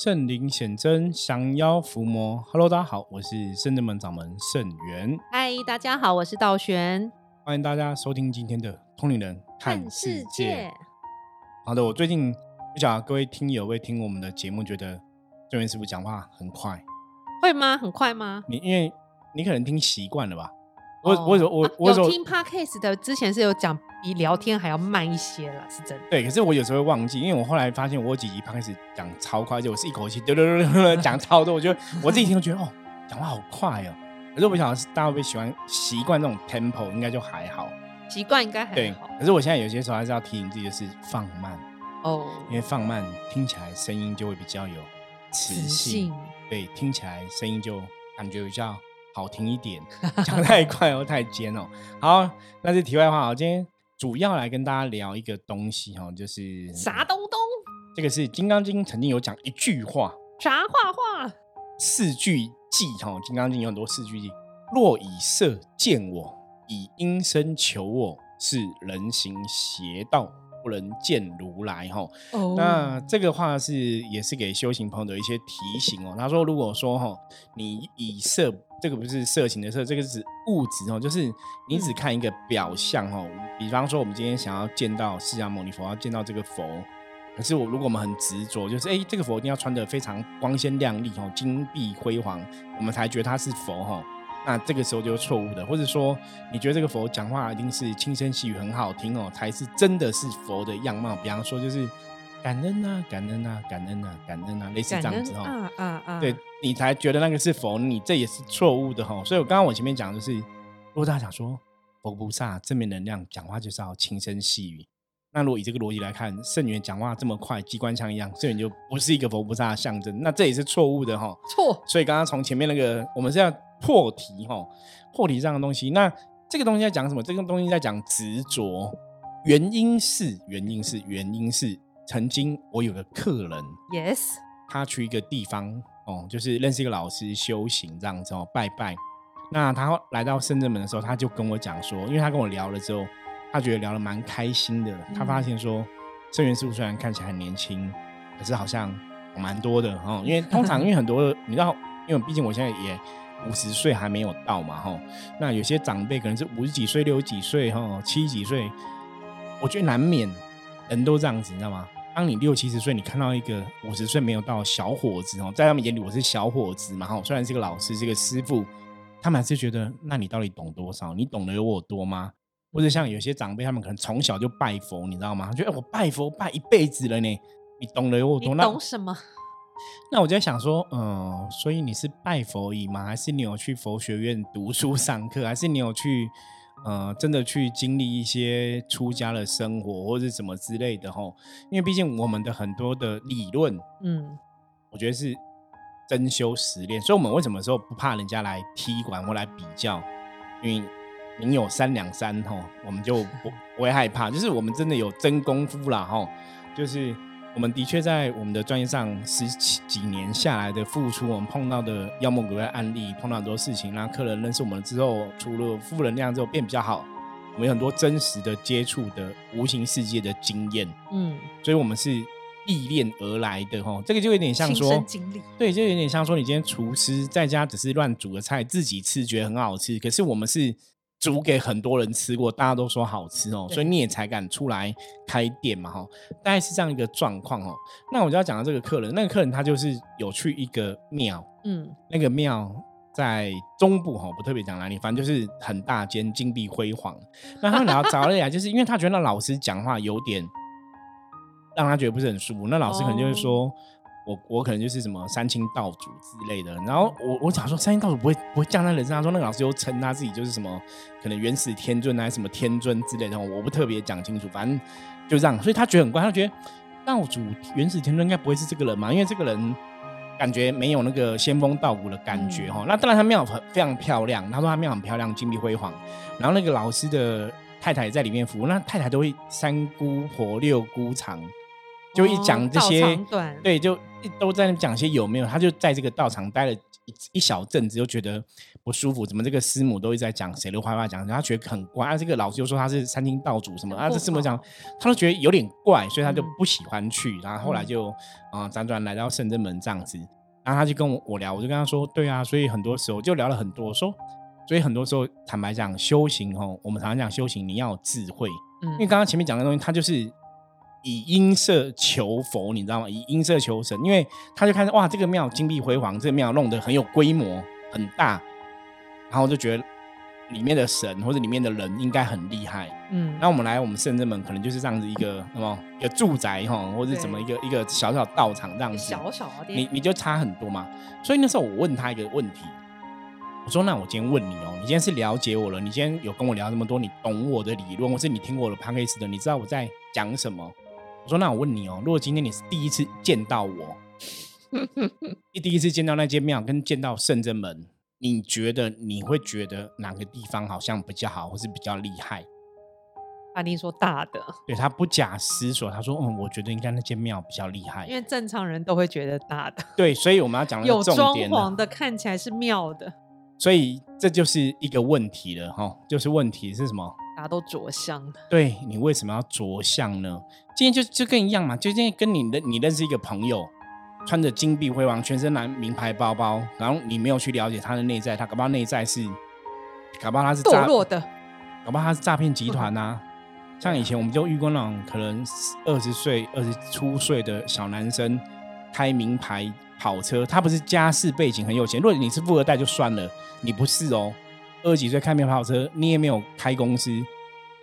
圣灵显真，降妖伏魔。Hello，大家好，我是圣真门掌门圣元。嗨，大家好，我是道玄。欢迎大家收听今天的《通灵人看世界》。好的，我最近不晓得各位听友会听我们的节目，觉得圣元师傅讲话很快，会吗？很快吗？你因为你可能听习惯了吧？我我我我有听 podcast 的，之前是有讲比聊天还要慢一些了，是真的。对，可是我有时候会忘记，因为我后来发现我有几集 podcast 讲超快，就我是一口气丢丢丢丢讲超多，我觉得我自己听都觉得哦，讲话好快哦。可是我想大家会不会喜欢习惯这种 tempo，应该就还好。习惯应该还好。对，可是我现在有些时候还是要提醒自己，就是放慢哦，因为放慢听起来声音就会比较有磁性，对，听起来声音就感觉比较。好听一点，讲太快哦，太尖哦。好，那是题外话。我今天主要来跟大家聊一个东西哈，就是啥东东？这个是《金刚经》曾经有讲一句话，啥话话？四句偈哈，《金刚经》有很多四句偈。若以色见我，以音声求我，是人行邪道。不能见如来哈，那这个话是也是给修行朋友的一些提醒哦。他说，如果说哈，你以色这个不是色情的色，这个是物质哦，就是你只看一个表象哦。比方说，我们今天想要见到释迦牟尼佛，要见到这个佛，可是我如果我们很执着，就是哎，这个佛一定要穿的非常光鲜亮丽哦，金碧辉煌，我们才觉得他是佛哈。那这个时候就是错误的，或者说你觉得这个佛讲话一定是轻声细语很好听哦，才是真的是佛的样貌。比方说就是感恩啊，感恩啊，感恩啊，感恩啊，类似这样子哦。啊啊啊！对你才觉得那个是佛，你这也是错误的哈。所以我刚刚我前面讲的是，如果大家想说佛菩萨正面能量讲话就是要轻声细语，那如果以这个逻辑来看，圣元讲话这么快，机关枪一样，圣元就不是一个佛菩萨的象征，那这也是错误的哈。错。所以刚刚从前面那个，我们是要。破题哈，破题这样的东西，那这个东西在讲什么？这个东西在讲执着。原因是，原因是，原因是，曾经我有个客人，yes，他去一个地方哦，就是认识一个老师修行这样子哦，拜拜。那他来到深圳门的时候，他就跟我讲说，因为他跟我聊了之后，他觉得聊得蛮开心的。他发现说，圣元师傅虽然看起来很年轻，可是好像蛮多的哦。因为通常，因为很多你知道，因为毕竟我现在也。五十岁还没有到嘛，哈，那有些长辈可能是五十几岁、六十几岁、哈七十几岁，我觉得难免人都这样子，你知道吗？当你六七十岁，你看到一个五十岁没有到小伙子哦，在他们眼里我是小伙子嘛，哈，虽然是个老师，是个师傅，他们还是觉得，那你到底懂多少？你懂得有我多吗？或者像有些长辈，他们可能从小就拜佛，你知道吗？觉得我拜佛拜一辈子了呢，你懂得有我多？你懂什么？那我就在想说，嗯，所以你是拜佛仪吗？还是你有去佛学院读书上课？还是你有去，呃，真的去经历一些出家的生活，或者什么之类的？吼，因为毕竟我们的很多的理论，嗯，我觉得是真修实练。所以，我们为什么说不怕人家来踢馆或来比较？因为您有三两三，吼，我们就不 不会害怕。就是我们真的有真功夫了，吼，就是。我们的确在我们的专业上十几年下来的付出，我们碰到的妖魔鬼怪案例，碰到很多事情，让客人认识我们之后，除了负能量之后变比较好，我们有很多真实的接触的无形世界的经验，嗯，所以我们是历练而来的哈。这个就有点像说，对，就有点像说，你今天厨师在家只是乱煮个菜，自己吃觉得很好吃，可是我们是。煮给很多人吃过，大家都说好吃哦，所以你也才敢出来开店嘛，哈，大概是这样一个状况哦。那我就要讲到这个客人，那个客人他就是有去一个庙，嗯，那个庙在中部哈，不特别讲哪里，反正就是很大间，金碧辉煌。那他们聊找了来，就是因为他觉得那老师讲话有点让他觉得不是很舒服，那老师可能就是说。我我可能就是什么三清道主之类的，然后我我想说三清道主不会不会降在人身上，说那个老师又称他自己就是什么可能元始天尊还是什么天尊之类的，我不特别讲清楚，反正就这样，所以他觉得很怪，他觉得道主元始天尊应该不会是这个人嘛，因为这个人感觉没有那个仙风道骨的感觉哈。那当然他庙很非常漂亮，他说他庙很漂亮，金碧辉煌，然后那个老师的太太在里面服务，那太太都会三姑婆六姑长。就一讲这些，对，就一都在那讲些有没有，他就在这个道场待了一一小阵子就觉得不舒服，怎么这个师母都一直在讲谁的坏话，讲他觉得很怪。啊，这个老师又说他是三清道主什么啊，这师母讲他都觉得有点怪，所以他就不喜欢去。然后后来就啊辗转来到圣真门这样子，然后他就跟我我聊，我就跟他说，对啊，所以很多时候就聊了很多，说所以很多时候坦白讲，修行哦，我们常常讲修行，你要有智慧，嗯因为刚刚前面讲的东西，他就是。以音色求佛，你知道吗？以音色求神，因为他就看哇，这个庙金碧辉煌，这个庙弄得很有规模，很大，然后就觉得里面的神或者里面的人应该很厉害。嗯，那我们来我们圣真门，可能就是这样子一个什么一个住宅哈，或者怎么一个一个小小道场这样子，小小的你你就差很多嘛。所以那时候我问他一个问题，我说：“那我今天问你哦，你今天是了解我了，你今天有跟我聊这么多，你懂我的理论，或是你听过我的 p a c k a g e 的，你知道我在讲什么？”我说：“那我问你哦，如果今天你是第一次见到我，你第一次见到那间庙，跟见到圣真门，你觉得你会觉得哪个地方好像比较好，或是比较厉害？”阿丁说大的，对他不假思索，他说：“嗯，我觉得应该那间庙比较厉害。因为正常人都会觉得大的，对，所以我们要讲那有装潢的看起来是庙的，所以这就是一个问题了哈，就是问题是什么？大家都着相的，对你为什么要着相呢？今天就就跟一样嘛，就今天跟你认你认识一个朋友，穿着金碧辉煌、全身蓝名牌包包，然后你没有去了解他的内在，他搞不好内在是，搞不好他是诈堕，落的，搞不好他是诈骗集团呐、像以前我们就遇过那种可能二十岁、二十出岁的小男生开名牌跑车，他不是家世背景很有钱，如果你是富二代就算了，你不是哦，二十几岁开名牌跑车，你也没有开公司，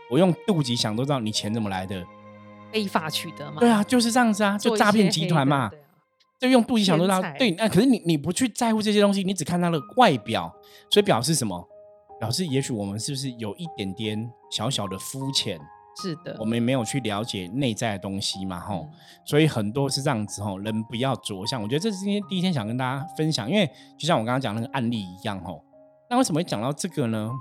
我用肚脐想都知道你钱怎么来的。非法取得嘛，对啊，就是这样子啊，就诈骗集团嘛，就用肚脐想都知道对，那可是你你不去在乎这些东西，你只看他的外表，所以表示什么？表示也许我们是不是有一点点小小的肤浅，是的，我们没有去了解内在的东西嘛，吼。嗯所以很多是这样子吼，人不要着相。我觉得这是今天第一天想跟大家分享，因为就像我刚刚讲那个案例一样吼。那为什么会讲到这个呢？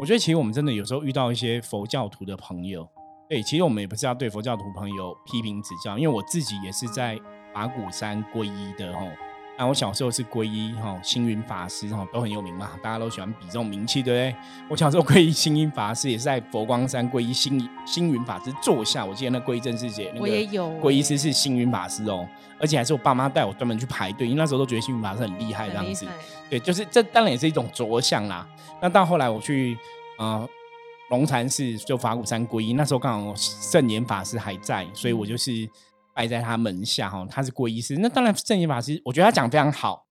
我觉得其实我们真的有时候遇到一些佛教徒的朋友，对，其实我们也不是要对佛教徒朋友批评指教，因为我自己也是在法鼓山皈依的吼。那我小时候是皈依哈星云法师哈，都很有名嘛，大家都喜欢比这种名气，对不对？我小时候皈依星云法师，也是在佛光山皈依星星云法师座下。我记得那皈依正师姐，那个我也有皈依师是星云法师哦，而且还是我爸妈带我专门去排队，因为那时候都觉得星云法师很厉害这样子。对，就是这当然也是一种着相啦。那到后来我去呃龙禅寺就法鼓山皈依，那时候刚好圣严法师还在，所以我就是拜在他门下哈，他是皈依师。那当然圣严法师，我觉得他讲得非常好。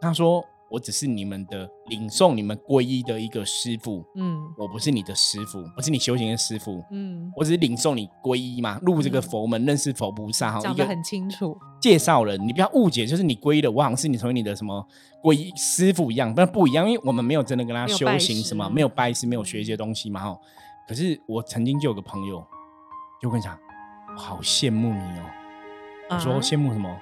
他说：“我只是你们的领送你们皈依的一个师傅，嗯我不是你的师傅，不是你修行的师傅，嗯，我只是领受你皈依嘛，入这个嗯佛门，认识佛菩萨哈，讲的很清楚，介绍人，你不要误解，就是你皈依的，我好像是你成为你的什么皈依师傅一样，但不一样，因为我们没有真的跟他修行什么，没有拜师，没有学一些东西嘛哈。可是我曾经就有个朋友，就跟我讲，我好羡慕你哦。我说啊羡慕什么？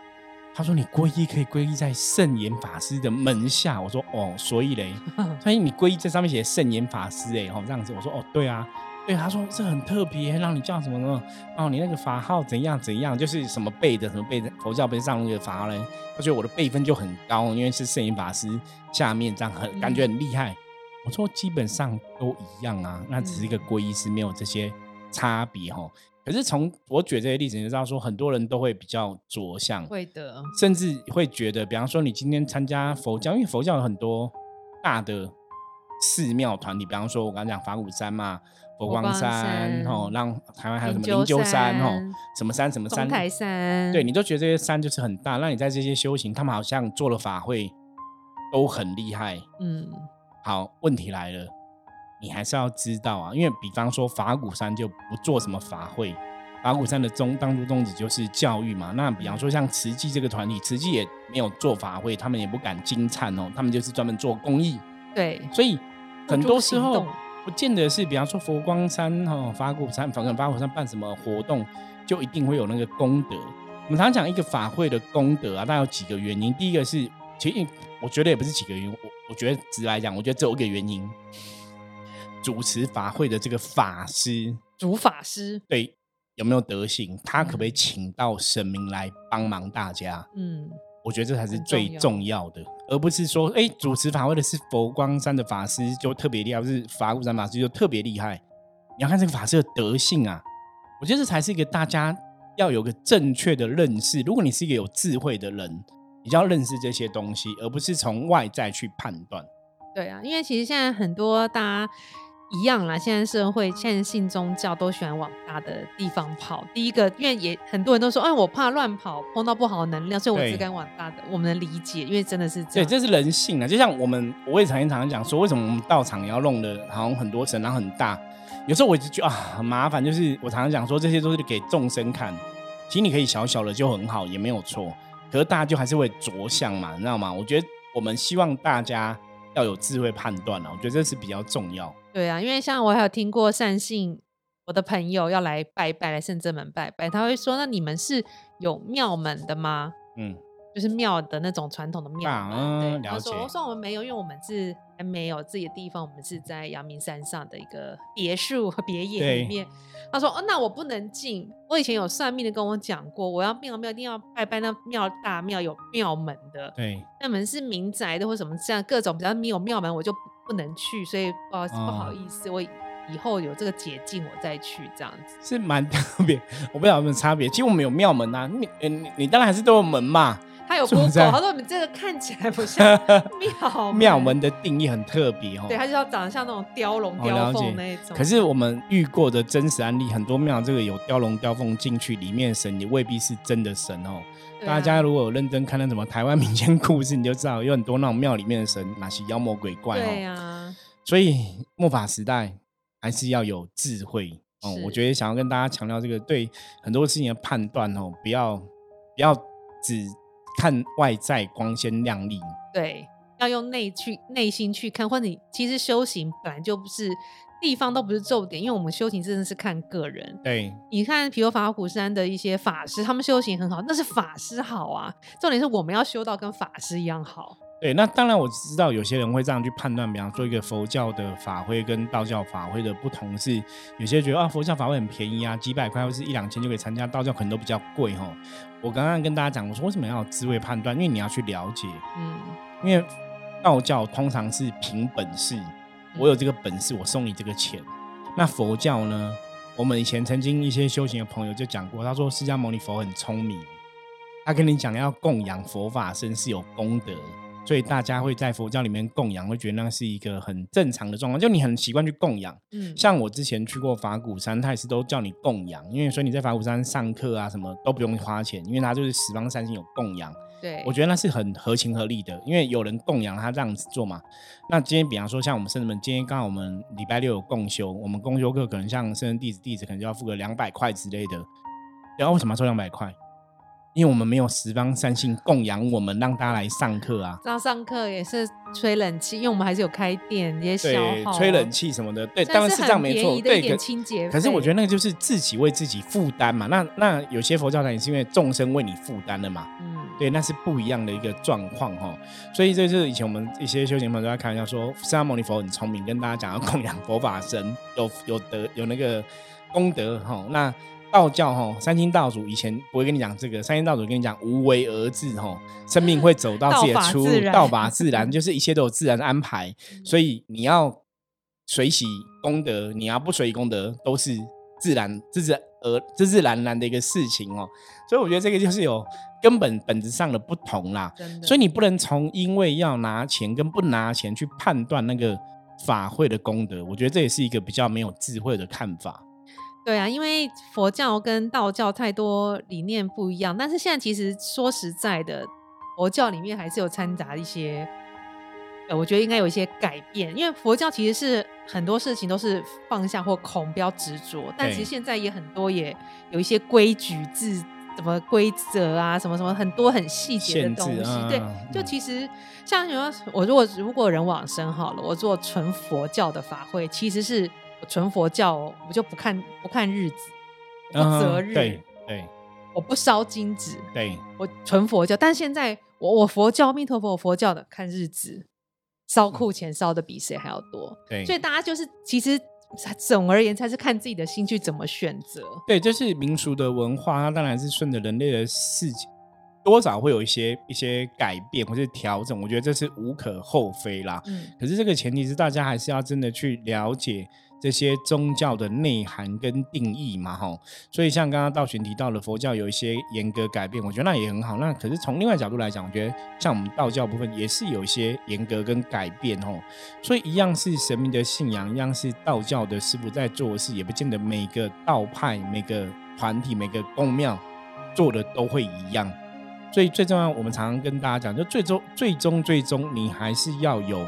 他说你皈依可以皈依在圣严法师的门下。我说哦，所以嘞，所以你皈依这上面写圣严法师哎，哦这样子。我说哦，对啊，对。他说这很特别，让你叫什么什么哦，你那个法号怎样怎样，就是什么辈的什么辈的，佛教不是上那个法号嘞？他觉得我的辈分就很高，因为是圣严法师下面这样很感觉很厉害。我说基本上都一样啊，那只是一个皈依是，没有这些差别哈。可是从我举这些例子，你知道说，很多人都会比较着相，会的，甚至会觉得，比方说你今天参加佛教，因为佛教有很多大的寺庙团体，比方说我刚刚讲法鼓山嘛，佛光光山山哦，让台湾还有什么灵鹫山哦，什么山什么山，中台山，对你都觉得这些山就是很大，那你在这些修行，他们好像做了法会都很厉害。嗯，好，问题来了，你还是要知道啊，因为比方说法鼓山就不做什么法会，法鼓山的宗当初宗旨就是教育嘛。那比方说像慈济这个团体，慈济也没有做法会，他们也不敢金灿哦，他们就是专门做公益，对，所以很多时候不见得是，比方说佛光山哦、法鼓山、反正法鼓山办什么活动，就一定会有那个功德。我们常常讲一个法会的功德啊，大概有几个原因。第一个是，其实我觉得也不是几个原因，我我觉得直来讲，我觉得只有一个原因，主持法会的这个法师，主法师，对有没有德行，他可不可以请到神明来帮忙大家？嗯，我觉得这才是最重要的，而不是说，哎，主持法会的是佛光山的法师就特别厉害，或是法鼓山法师就特别厉害。你要看这个法师的德性啊，我觉得这才是一个大家要有个正确的认识。如果你是一个有智慧的人，你就要认识这些东西，而不是从外在去判断。对啊，因为其实现在很多大家一样啦，现在社会现在信宗教都喜欢往大的地方跑。第一个，因为也很多人都说，哎，我怕乱跑，碰到不好的能量，所以我对只敢往大的。我们能理解，因为真的是这对，样。这是人性啊。就像我们，我也常常讲说，为什么我们道场要弄的好像很多神，然后很大？有时候我就觉得啊，很麻烦。就是我常常讲说，这些都是给众生看，其实你可以小小的就很好，也没有错。可是大家就还是会着相嘛，你知道吗？我觉得我们希望大家要有智慧判断啊，我觉得这是比较重要。对啊，因为像我还有听过善信，我的朋友要来拜拜，来圣真门拜拜，他会说：“那你们是有庙门的吗？嗯，就是庙的那种传统的庙啊门。嗯了对，他说：“解我说我们没有，因为我们是还没有自己的地方，我们是在阳明山上的一个别墅和别野里面。”他说：“哦，那我不能进。我以前有算命的跟我讲过，我要庙庙一定要拜拜那庙大庙有庙门的，对，那门是民宅的或什么这样各种比较没有庙门，我就不不能去，所以不好意思、不好哦意思，我以后有这个捷径我再去这样子。是蛮特别。我不知道有没有差别。其实我们有庙门啊，你你当然还是都有门嘛。他有是不 Google，他说你们这个看起来不像庙 庙门，的定义很特别哦。对，他就要长得像那种雕龙哦雕凤那一种。可是我们遇过的真实案例，很多庙这个有雕龙雕凤进去，里面的神也未必是真的神哦。啊大家如果有认真看那什么台湾民间故事，你就知道有很多那种庙里面的神哪些妖魔鬼怪对哦。啊，所以末法时代还是要有智慧哦。我觉得想要跟大家强调这个，对很多事情的判断哦，不要不要只看外在光鲜亮丽。对，要用内去内心去看，或者你其实修行本来就不是地方都不是重点，因为我们修行真的是看个人。对，你看，比如法鼓山的一些法师，他们修行很好，那是法师好啊。重点是我们要修到跟法师一样好。对，那当然我知道有些人会这样去判断，比方说一个佛教的法会跟道教法会的不同是，有些觉得啊佛教法会很便宜啊，几百块或是一两千就可以参加，道教可能都比较贵哈。我刚刚跟大家讲，我说为什么要有智慧判断？因为你要去了解，嗯，因为道教通常是凭本事，我有这个本事，我送你这个钱。那佛教呢？我们以前曾经一些修行的朋友就讲过，他说释迦牟尼佛很聪明，他跟你讲要供养佛法身是有功德，所以大家会在佛教里面供养，会觉得那是一个很正常的状况，就你很习惯去供养。嗯，像我之前去过法鼓山，他也是都叫你供养，因为所以你在法鼓山上课啊什么都不用花钱，因为他就是十方三星有供养。对，我觉得那是很合情合理的，因为有人供养他这样子做嘛。那今天比方说像我们圣人们，今天刚好我们礼拜六有共修，我们共修课可能像圣人弟子弟子可能就要付个两百块之类的。然后为什么要收两百块？因为我们没有十方三星供养我们，让大家来上课啊。这样上课也是吹冷气，因为我们还是有开店，也消对耗，，吹冷气什么的，对，算当然是这样很没错。对，可清洁。可是我觉得那个就是自己为自己负担嘛。那那有些佛教团也是因为众生为你负担的嘛。嗯，对，那是不一样的一个状况哈。所以这就是以前我们一些修行朋友都在开玩笑说，释迦牟尼佛很聪明，跟大家讲要供养佛法神，有有德有那个功德哈。那道教哈，三清道祖以前不会跟你讲这个，三清道祖跟你讲无为而治哈，生命会走到自己的出，道法自然，就是一切都有自然安排。所以你要随喜功德，你要不随喜功德，都是自然、自自而自自然然的一个事情哦。所以我觉得这个就是有根本本质上的不同啦。所以你不能从因为要拿钱跟不拿钱去判断那个法会的功德，我觉得这也是一个比较没有智慧的看法。对啊，因为佛教跟道教太多理念不一样，但是现在其实说实在的，佛教里面还是有掺杂一些，呃，我觉得应该有一些改变，因为佛教其实是很多事情都是放下或空，不要执着，但其实现在也很多也有一些规矩制。什么规则啊，什么什么很多很细节的东西，嗯对，就嗯其实像比如说我如果如果人往生好了，我做纯佛教的法会，其实是我纯佛教哦，我就不看不看日子，不择日，嗯对对我不烧金纸，对，我纯佛教。但现在我我佛教，阿弥陀佛，我佛教的看日子，烧库钱烧的比谁还要多，对所以大家就是其实总而言之，还是看自己的心去怎么选择。对，这是民俗的文化，它当然是顺着人类的事情多少会有一些一些改变或者调整，我觉得这是无可厚非啦。嗯，可是这个前提是大家还是要真的去了解这些宗教的内涵跟定义嘛，哈。所以像刚刚道玄提到的佛教有一些严格改变，我觉得那也很好。那可是从另外角度来讲，我觉得像我们道教部分也是有一些严格跟改变，哦。所以一样是神明的信仰，一样是道教的师傅在做事，也不见得每个道派、每个团体、每个宫庙做的都会一样。所以最重要，我们常常跟大家讲，就最终、最终、最终，你还是要有。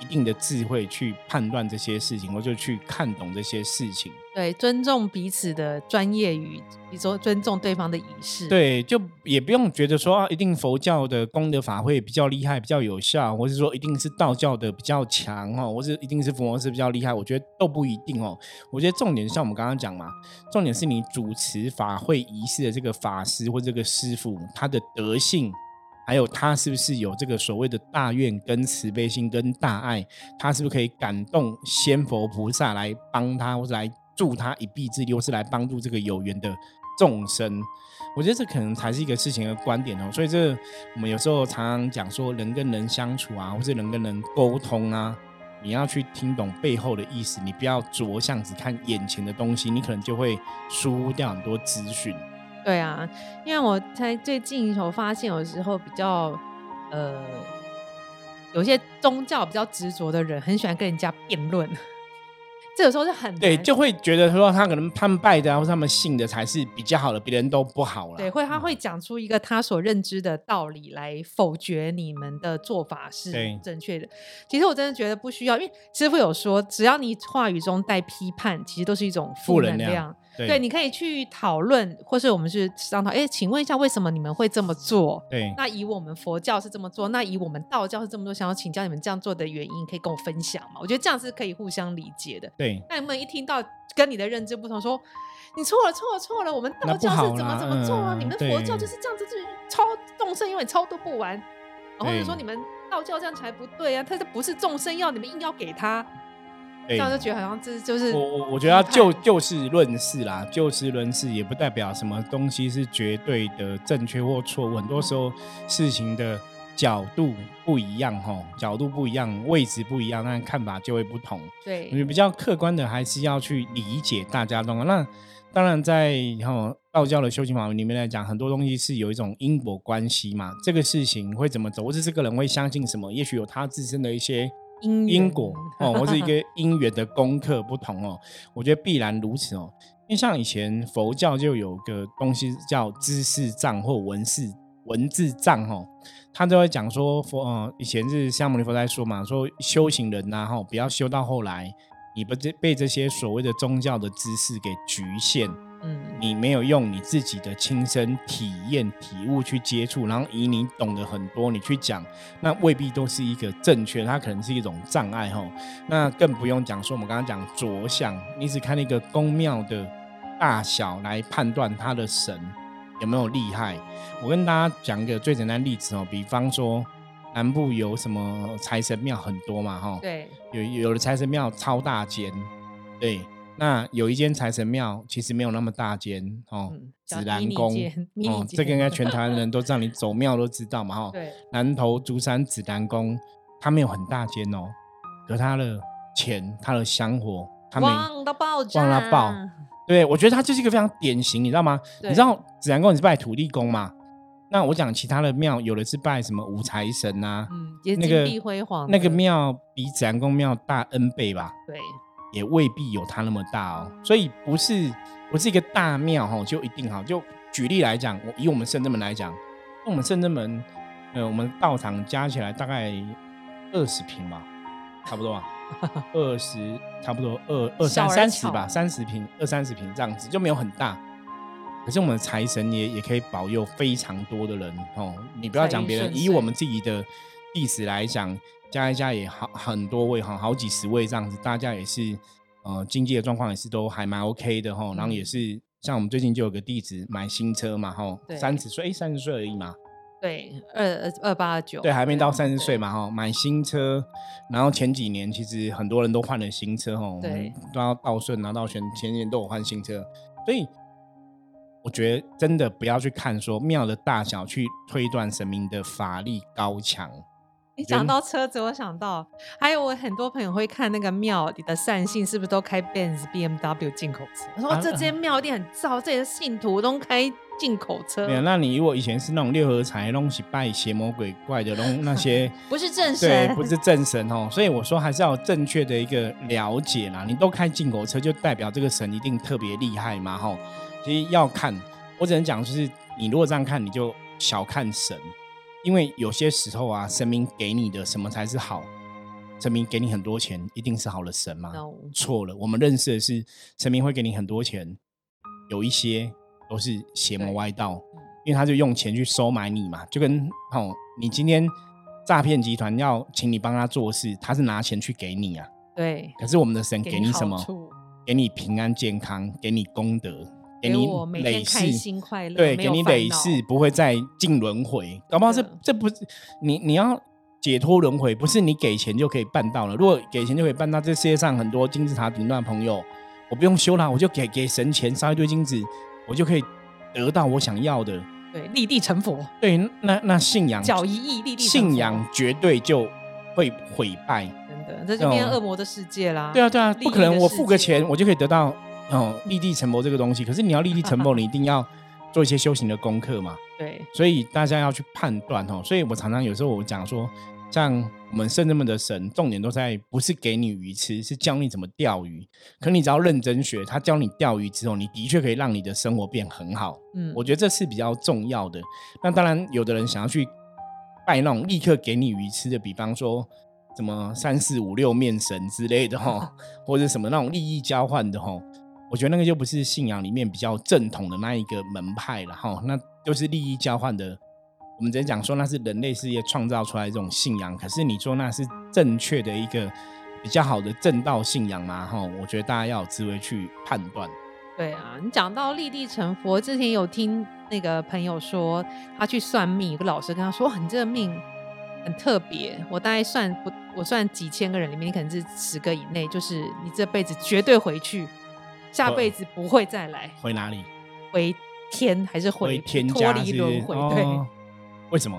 一定的智慧去判断这些事情，或者去看懂这些事情。对，尊重彼此的专业与，比如说尊重对方的仪式。对，就也不用觉得说啊，一定佛教的功德法会比较厉害、比较有效，或是说一定是道教的比较强哦，或是一定是佛摩斯比较厉害。我觉得都不一定哦。我觉得重点像我们刚刚讲嘛，重点是你主持法会仪式的这个法师或这个师傅，他的德性。还有他是不是有这个所谓的大愿跟慈悲心跟大爱？他是不是可以感动仙佛菩萨来帮他，或者来助他一臂之力，或是来帮助这个有缘的众生？我觉得这可能才是一个事情的观点哦。所以这我们有时候常常讲说，人跟人相处啊，或是人跟人沟通啊，你要去听懂背后的意思，你不要着相只看眼前的东西，你可能就会疏忽掉很多资讯。对啊，因为我才最近我发现，有时候比较呃，有些宗教比较执着的人，很喜欢跟人家辩论。这个时候是很对，就会觉得说他可能他们拜的，或者他们信的才是比较好的，别人都不好了。对，会他会讲出一个他所认知的道理来否决你们的做法是正确的。其实我真的觉得不需要，因为师傅有说，只要你话语中带批判，其实都是一种负能量。对，你可以去讨论，或是我们是商讨。哎，请问一下，为什么你们会这么做？对，那以我们佛教是这么做，那以我们道教是这么做，想要请教你们这样做的原因，可以跟我分享吗？我觉得这样是可以互相理解的。对，那你们一听到跟你的认知不同，说你错了，错了，错了，我们道教是怎么怎么做啊？你们佛教就是这样子，就是超众生因为超度不完，或者说你们道教这样才不对啊？他这不是众生要，你们硬要给他。这样就觉得好像这就是我我我觉得要就就事论事啦，就事论事也不代表什么东西是绝对的正确或错误。很多时候事情的角度不一样，哈，角度不一样，位置不一样，那看法就会不同。对，比较客观的还是要去理解大家。那当然，在哈道教的修行法门里面来讲，很多东西是有一种因果关系嘛。这个事情会怎么走，或者这个人会相信什么，也许有他自身的一些。因因果 哦，或是一个因缘的功课不同哦，我觉得必然如此哦。因为像以前佛教就有个东西叫知识藏或文字文字藏哦，他都会讲说佛呃，以前是像牟尼佛在说嘛，说修行人呐哈，不要修到后来，你不这被这些所谓的宗教的知识给局限。嗯，你没有用你自己的亲身体验、体悟去接触，然后以你懂得很多，你去讲，那未必都是一个正确，它可能是一种障碍哈。那更不用讲说，我们刚刚讲着相，你只看那个宫庙的大小来判断它的神有没有厉害。我跟大家讲一个最简单例子哦，比方说南部有什么财神庙很多嘛哈，对，有有的财神庙超大间，对。那有一间财神庙，其实没有那么大间哦，紫兰宫 哦，这个应该全台湾人都知道，你走庙都知道嘛哈。对，南投竹山紫兰宫，它没有很大间哦，可它的钱、它的香火，它旺到爆，旺到爆。对，我觉得它就是一个非常典型，你知道吗？你知道紫兰宫你是拜土地公嘛？那我讲其他的庙，有的是拜什么五财神呐，嗯，那个辉煌，那个庙比紫兰宫庙大 N 倍吧？对。也未必有它那么大哦，所以不是不是一个大庙哈，就一定好。就举例来讲，我以我们圣真门来讲，我们圣真门，呃，我们道场加起来大概二十平吧，差不多啊，二十差不多二二三三十吧，三十平二三十平这样子就没有很大。可是我们财神也也可以保佑非常多的人哦。你不要讲别人，以我们自己的历史来讲。加一加也好很多位哈，好几十位这样子，大家也是呃经济的状况也是都还蛮 OK 的哈。然后也是像我们最近就有个弟子买新车嘛哈，三十岁三十岁而已嘛，对，二二八九，对，还没到三十岁嘛哈，买新车，然后前几年其实很多人都换了新车哈，对，都要到顺拿到前前年都有换新车，所以。我觉得真的不要去看说庙的大小去推断神明的法力高强。你讲到车子，我想到还有我很多朋友会看那个庙里的善信是不是都开 Benz、BMW 进口车。我说这间庙一定很造，这些信徒都开进口车。没有，那你如果以前是那种六合彩弄起拜邪魔鬼怪的弄那些，不是正神，对，不是正神哦。所以我说还是要正确的一个了解啦。你都开进口车，就代表这个神一定特别厉害嘛？吼，其实要看，我只能讲就是，你如果这样看，你就小看神。因为有些时候啊，神明给你的什么才是好？神明给你很多钱，一定是好的神吗？错了，我们认识的是神明会给你很多钱，有一些都是邪魔歪道，因为他就用钱去收买你嘛，就跟哦，你今天诈骗集团要请你帮他做事，他是拿钱去给你啊。对。可是我们的神给你什么？给你平安健康，给你功德。给你累世，对，给你累世不会再进轮回，搞不好这这不是你你要解脱轮回，不是你给钱就可以办到了。如果给钱就可以办到，这世界上很多金字塔顶端的朋友，我不用修了，我就给给神钱烧一堆金子，我就可以得到我想要的。对，立地成佛。对，那那信仰脚一亿立地，信仰绝对就会毁败。真的，这就变恶魔的世界啦。对啊，对啊，不可能，我付个钱我就可以得到。哦，立地成佛这个东西，可是你要立地成佛，你一定要做一些修行的功课嘛。对，所以大家要去判断哦。所以我常常有时候我讲说，像我们圣人们的神，重点都在不是给你鱼吃，是教你怎么钓鱼。可你只要认真学，他教你钓鱼之后，你的确可以让你的生活变很好。嗯，我觉得这是比较重要的。那当然，有的人想要去拜那种立刻给你鱼吃的，比方说什么三四五六面神之类的哈，或者什么那种利益交换的哈。我觉得那个就不是信仰里面比较正统的那一个门派了哈，那就是利益交换的。我们只能讲说那是人类世界创造出来这种信仰，可是你说那是正确的一个比较好的正道信仰吗？哈，我觉得大家要有智慧去判断。对啊，你讲到立地成佛，之前有听那个朋友说，他去算命，有个老师跟他说：“你这个命很特别，我大概算不，我算几千个人里面，你可能是十个以内，就是你这辈子绝对回去。”下辈子不会再来，回哪里？回天还是回天脱离轮回？对，为什么？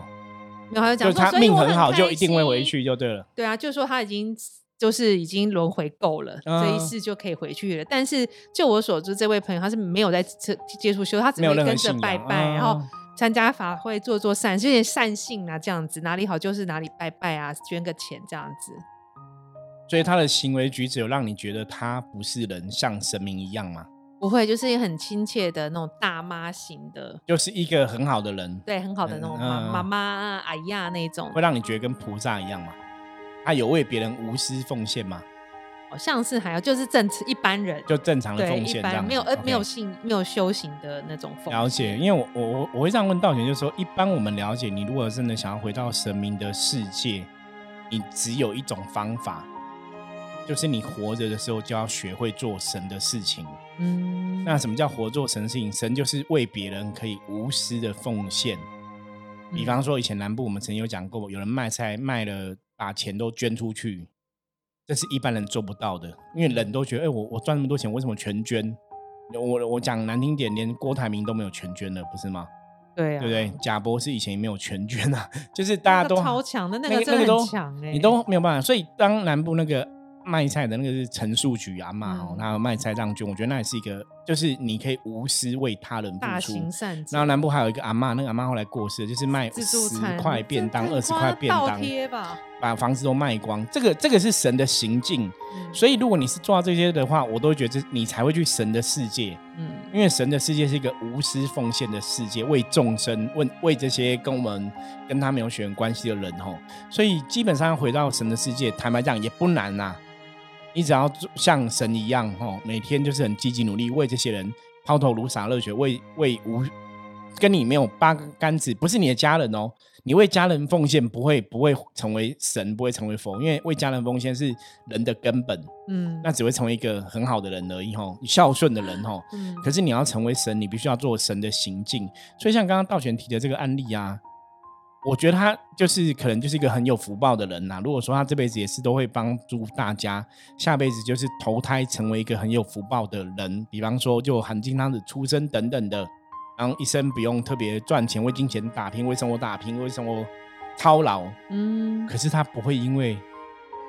然后讲说他命很好，就一定会回去，就对了。对啊，就说他已经就是已经轮回够了，这一世就可以回去了。但是就我所知，这位朋友他是没有在接接触修，他只会跟着拜拜，然后参加法会，做做善，有点善性啊，这样子哪里好就是哪里拜拜啊，捐个钱这样子。所以他的行为举止有让你觉得他不是人，像神明一样吗？不会，就是很亲切的那种大妈型的，就是一个很好的人，对，很好的那种妈妈、啊那种，会让你觉得跟菩萨一样吗？他有为别人无私奉献吗？好像是还有，就是正一般人就正常的奉献，这样没有呃没有信没有修行的那种奉了解。因为我我我我会这样问道玄，就是说，一般我们了解，你如果真的想要回到神明的世界，你只有一种方法。就是你活着的时候就要学会做神的事情。嗯，那什么叫活做神的事情？神就是为别人可以无私的奉献。比方说，以前南部我们曾经有讲过，有人卖菜卖了，把钱都捐出去，这是一般人做不到的。因为人都觉得，哎，我我赚那么多钱，为什么全捐？我我讲难听点，连郭台铭都没有全捐了，不是吗？对，对不对？贾博士以前也没有全捐啊，就是大家都超强的那个，那个都强哎，你都没有办法。所以当南部那个。卖菜的那个是陈树菊阿妈哦，他卖菜让捐，我觉得那也是一个，就是你可以无私为他人付出。然后南部还有一个阿妈，那个阿妈后来过世，就是卖十块便当、二十块便当，把房子都卖光。这个这个是神的行径，所以如果你是做到这些的话，我都觉得你才会去神的世界。嗯，因为神的世界是一个无私奉献的世界，为众生，为为这些跟我们跟他没有血缘关系的人吼，所以基本上回到神的世界，坦白讲也不难呐。你只要像神一样，哦，每天就是很积极努力，为这些人抛头颅洒热血，为为无跟你没有八竿子，不是你的家人哦。你为家人奉献，不会不会成为神，不会成为佛，因为为家人奉献是人的根本。嗯，那只会成为一个很好的人而已，吼，孝顺的人，吼。嗯。可是你要成为神，你必须要做神的行径。所以像刚刚道玄提的这个案例啊。我觉得他就是可能就是一个很有福报的人呐。如果说他这辈子也是都会帮助大家，下辈子就是投胎成为一个很有福报的人，比方说就含金汤的出生等等的，然后一生不用特别赚钱为金钱打拼，为生活打拼，为生活操劳。嗯，可是他不会因为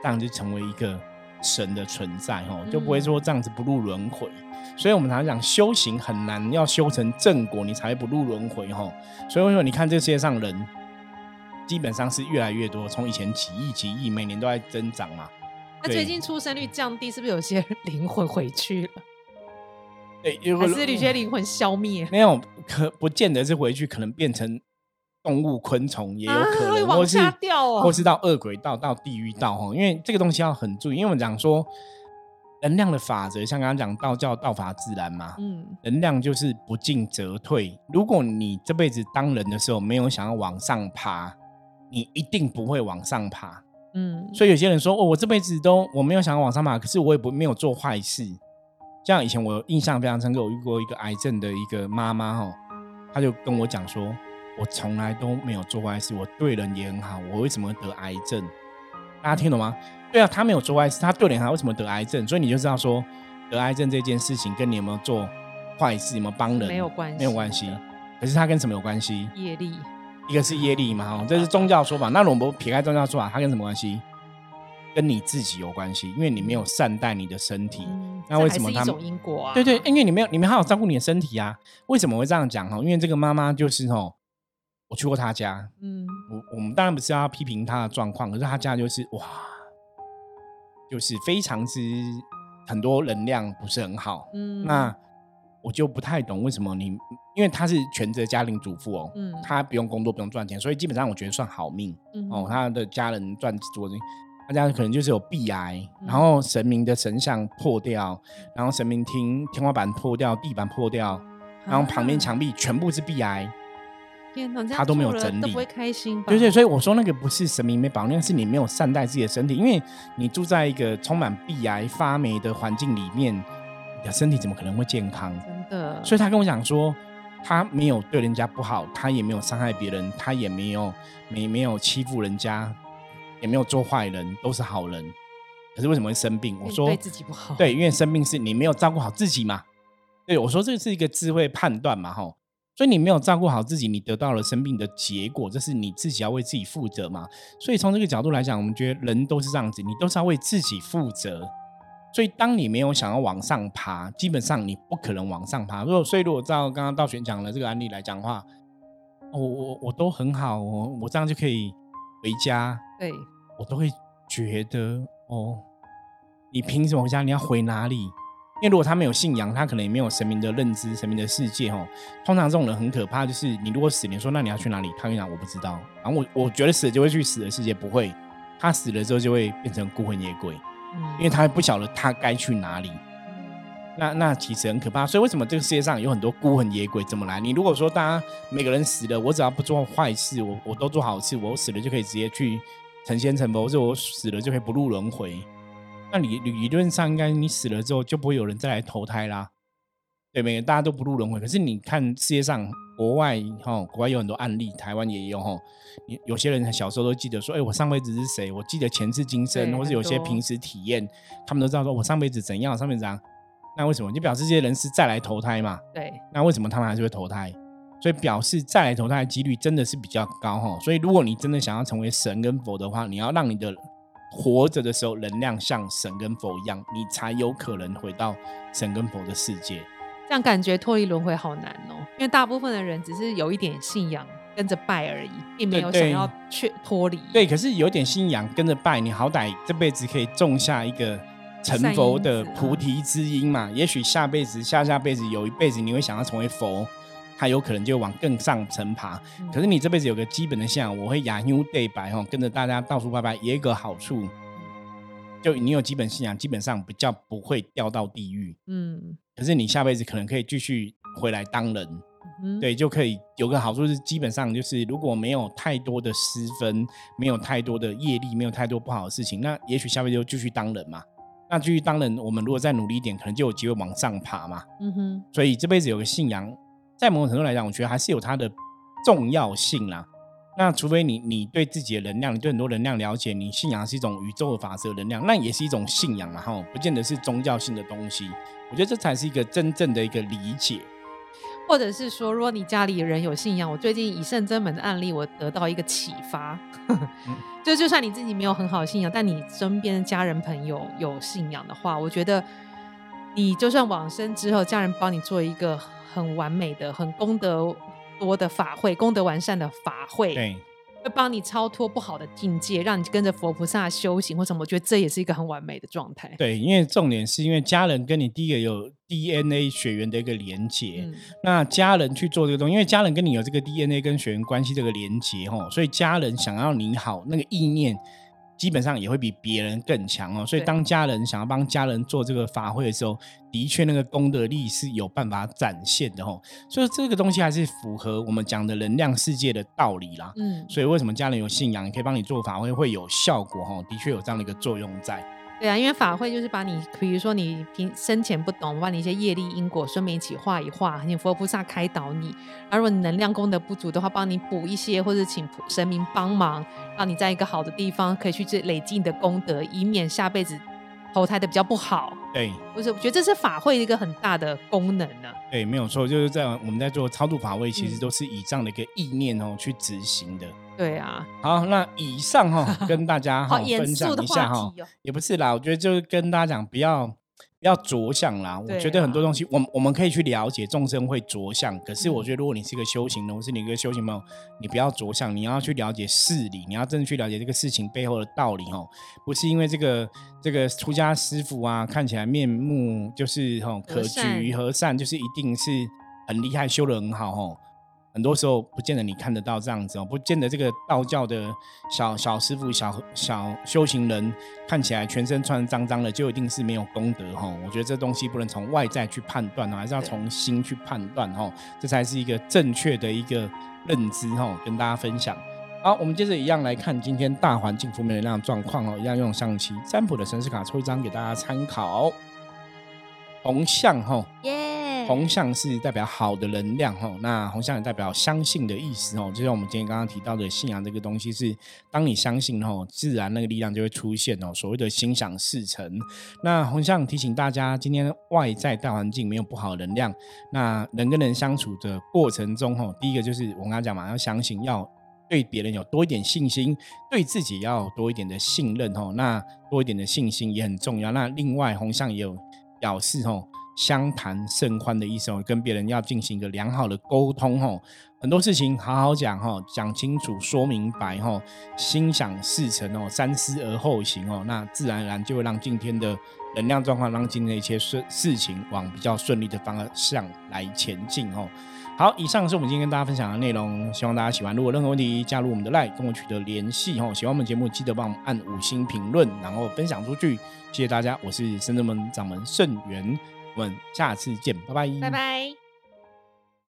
这样就成为一个神的存在哦，就不会说这样子不入轮回。所以我们常常讲修行很难，要修成正果，你才会不入轮回哈。所以为什么你看这个世界上人基本上是越来越多，从以前几亿几亿，每年都在增长嘛。那最近出生率降低，是不是有些灵魂回去了？对，还是有些灵魂消灭？没有，可不见得是回去，可能变成动物、昆虫也有可能，往下掉哦，或是到恶鬼道、到地狱道哈。因为这个东西要很注意，因为我们讲说能量的法则，像刚刚讲道教道法自然嘛，嗯，能量就是不进则退。如果你这辈子当人的时候没有想要往上爬，你一定不会往上爬。嗯，所以有些人说，哦，我这辈子都我没有想要往上爬，可是我也不没有做坏事。像以前我印象非常深刻，我遇过一个癌症的一个妈妈哈，她就跟我讲说，我从来都没有做坏事，我对人也很好，我为什么得癌症？大家听懂吗？对啊，她没有做坏事，她对人好，为什么得癌症？所以你就知道说，得癌症这件事情跟你有没有做坏事，有没有帮人没有关系，没有关系。可是它跟什么有关系？业力。一个是业力嘛，哈，这是宗教说法。那我们撇开宗教说法，它跟什么关系？跟你自己有关系，因为你没有善待你的身体。那为什么他们？因果啊。对对，因为你没有，你没好好照顾你的身体啊。为什么会这样讲哈？因为这个妈妈就是哦，我去过她家，嗯，我我们当然不是要批评她的状况，可是她家就是哇，就是非常之很多能量不是很好，嗯，那。我就不太懂为什么你，因为他是全职家庭主妇哦，嗯，他不用工作，不用赚钱，所以基本上我觉得算好命哦。他的家人赚多，他家可能就是有壁癌，然后神明的神像破掉，然后神明厅天花板破掉，地板破掉，然后旁边墙壁全部是壁癌，他都没有整理，不会开心。对对，所以我说那个不是神明没保，那个是你没有善待自己的身体，因为你住在一个充满壁癌发霉的环境里面。你的身体怎么可能会健康？真的，所以他跟我讲说，他没有对人家不好，他也没有伤害别人，他也没有没没有欺负人家，也没有做坏人，都是好人。可是为什么会生病？我说对自己不好，对，因为生病是你没有照顾好自己嘛。对，我说这是一个智慧判断嘛，吼。所以你没有照顾好自己，你得到了生病的结果，这是你自己要为自己负责嘛。所以从这个角度来讲，我们觉得人都是这样子，你都是要为自己负责。所以，当你没有想要往上爬，基本上你不可能往上爬。如果所以，如果照刚刚道玄讲的这个案例来讲的话，我我我都很好，我我这样就可以回家。对，我都会觉得哦，你凭什么回家？你要回哪里？因为如果他没有信仰，他可能也没有神明的认知、神明的世界。哦，通常这种人很可怕，就是你如果死，你说那你要去哪里？他会讲我不知道。然后我我觉得死了就会去死的世界，不会。他死了之后就会变成孤魂野鬼。因为他不晓得他该去哪里，那那其实很可怕。所以为什么这个世界上有很多孤魂野鬼怎么来？你如果说大家每个人死了，我只要不做坏事，我我都做好事，我死了就可以直接去成仙成佛，或者我死了就可以不入轮回。那理理论上应该你死了之后就不会有人再来投胎啦。对没？大家都不入轮回。可是你看世界上国外哈，国外有很多案例，台湾也有哈。有有些人小时候都记得说，哎，我上辈子是谁？我记得前世今生，或是有些平时体验，他们都知道说我上辈子怎样，上辈子怎样。那为什么？就表示这些人是再来投胎嘛？对。那为什么他们还是会投胎？所以表示再来投胎的几率真的是比较高哈。所以如果你真的想要成为神跟佛的话，你要让你的活着的时候能量像神跟佛一样，你才有可能回到神跟佛的世界。这样感觉脱离轮回好难哦，因为大部分的人只是有一点信仰跟着拜而已，并没有想要去脱离。对，可是有点信仰跟着拜，你好歹这辈子可以种下一个成佛的菩提之因嘛。也许下辈子、下下辈子有一辈子你会想要成为佛，他有可能就往更上层爬。可是你这辈子有个基本的信仰，我会雅妞对白哈，跟着大家到处拜拜，也有个好处，就你有基本信仰，基本上比较不会掉到地狱。嗯。可是你下辈子可能可以继续回来当人，对，就可以有个好处是，基本上就是如果没有太多的失分，没有太多的业力，没有太多不好的事情，那也许下辈子就继续当人嘛。那继续当人，我们如果再努力一点，可能就有机会往上爬嘛。嗯哼。所以这辈子有个信仰，在某种程度来讲，我觉得还是有它的重要性啦。那除非你你对自己的能量，你对很多能量了解，你信仰是一种宇宙的法则能量，那也是一种信仰嘛，哈，不见得是宗教性的东西。我觉得这才是一个真正的一个理解。或者是说，如果你家里人有信仰，我最近以圣真门的案例，我得到一个启发，就就算你自己没有很好的信仰，但你身边的家人朋友有信仰的话，我觉得你就算往生之后，家人帮你做一个很完美的、很功德多的法会，功德完善的法会，对。会帮你超脱不好的境界，让你跟着佛菩萨修行或什么，我觉得这也是一个很完美的状态。对，因为重点是因为家人跟你第一个有 DNA 血缘的一个连接，那家人去做这个东西，因为家人跟你有这个 DNA 跟血缘关系这个连接哦，所以家人想要你好那个意念。基本上也会比别人更强哦，所以当家人想要帮家人做这个法会的时候，的确那个功德力是有办法展现的哦。所以这个东西还是符合我们讲的能量世界的道理啦。嗯，所以为什么家人有信仰，可以帮你做法会会有效果哦？的确有这样的一个作用在。对啊，因为法会就是把你，比如说你平生前不懂，把你一些业力因果顺便一起画一画，请佛菩萨开导你。而如果你能量功德不足的话，帮你补一些，或者请神明帮忙，让你在一个好的地方可以去这累积你的功德，以免下辈子投胎的比较不好。对，不是，我觉得这是法会一个很大的功能呢。对，没有错，就是在我们在做超度法会，其实都是以这样的一个意念哦去执行的。对啊，好，那以上哈跟大家 哈分享一下哈，也不是啦，我觉得就是跟大家讲，不要不要着相啦。我觉得很多东西，我我们可以去了解众生会着相，可是我觉得如果你是一个修行人，或是你一个修行朋友，你不要着相，你要去了解事理，你要真的去了解这个事情背后的道理哦，不是因为这个这个出家师傅啊看起来面目就是吼可举和善，就是一定是很厉害，修的很好哦。很多时候不见得你看得到这样子哦，不见得这个道教的小小师傅、小小修行人看起来全身穿脏脏的，就一定是没有功德哈。我觉得这东西不能从外在去判断哦，还是要从心去判断哈，这才是一个正确的一个认知哈。跟大家分享。好，我们接着一样来看今天大环境负面能量状况哦，一样用象棋占卜的神士卡抽一张给大家参考。红象哈。红象是代表好的能量哈，那红象也代表相信的意思哦。就像我们今天刚刚提到的信仰这个东西，是当你相信后，自然那个力量就会出现哦。所谓的心想事成。那红象提醒大家，今天外在大环境没有不好的能量，那人跟人相处的过程中哈，第一个就是我刚刚讲嘛，要相信，要对别人有多一点信心，对自己要多一点的信任哦。那多一点的信心也很重要。那另外红象也有表示哦。相谈甚欢的意思哦，跟别人要进行一个良好的沟通哦，很多事情好好讲哈，讲清楚、说明白哦，心想事成哦，三思而后行哦，那自然而然就会让今天的能量状况，让今天的一切事事情往比较顺利的方向来前进哦。好，以上是我们今天跟大家分享的内容，希望大家喜欢。如果任何问题，加入我们的 LINE 跟我取得联系哦。喜欢我们节目，记得帮我们按五星评论，然后分享出去，谢谢大家。我是深圳门掌门盛元。我们下次见，拜拜，拜拜。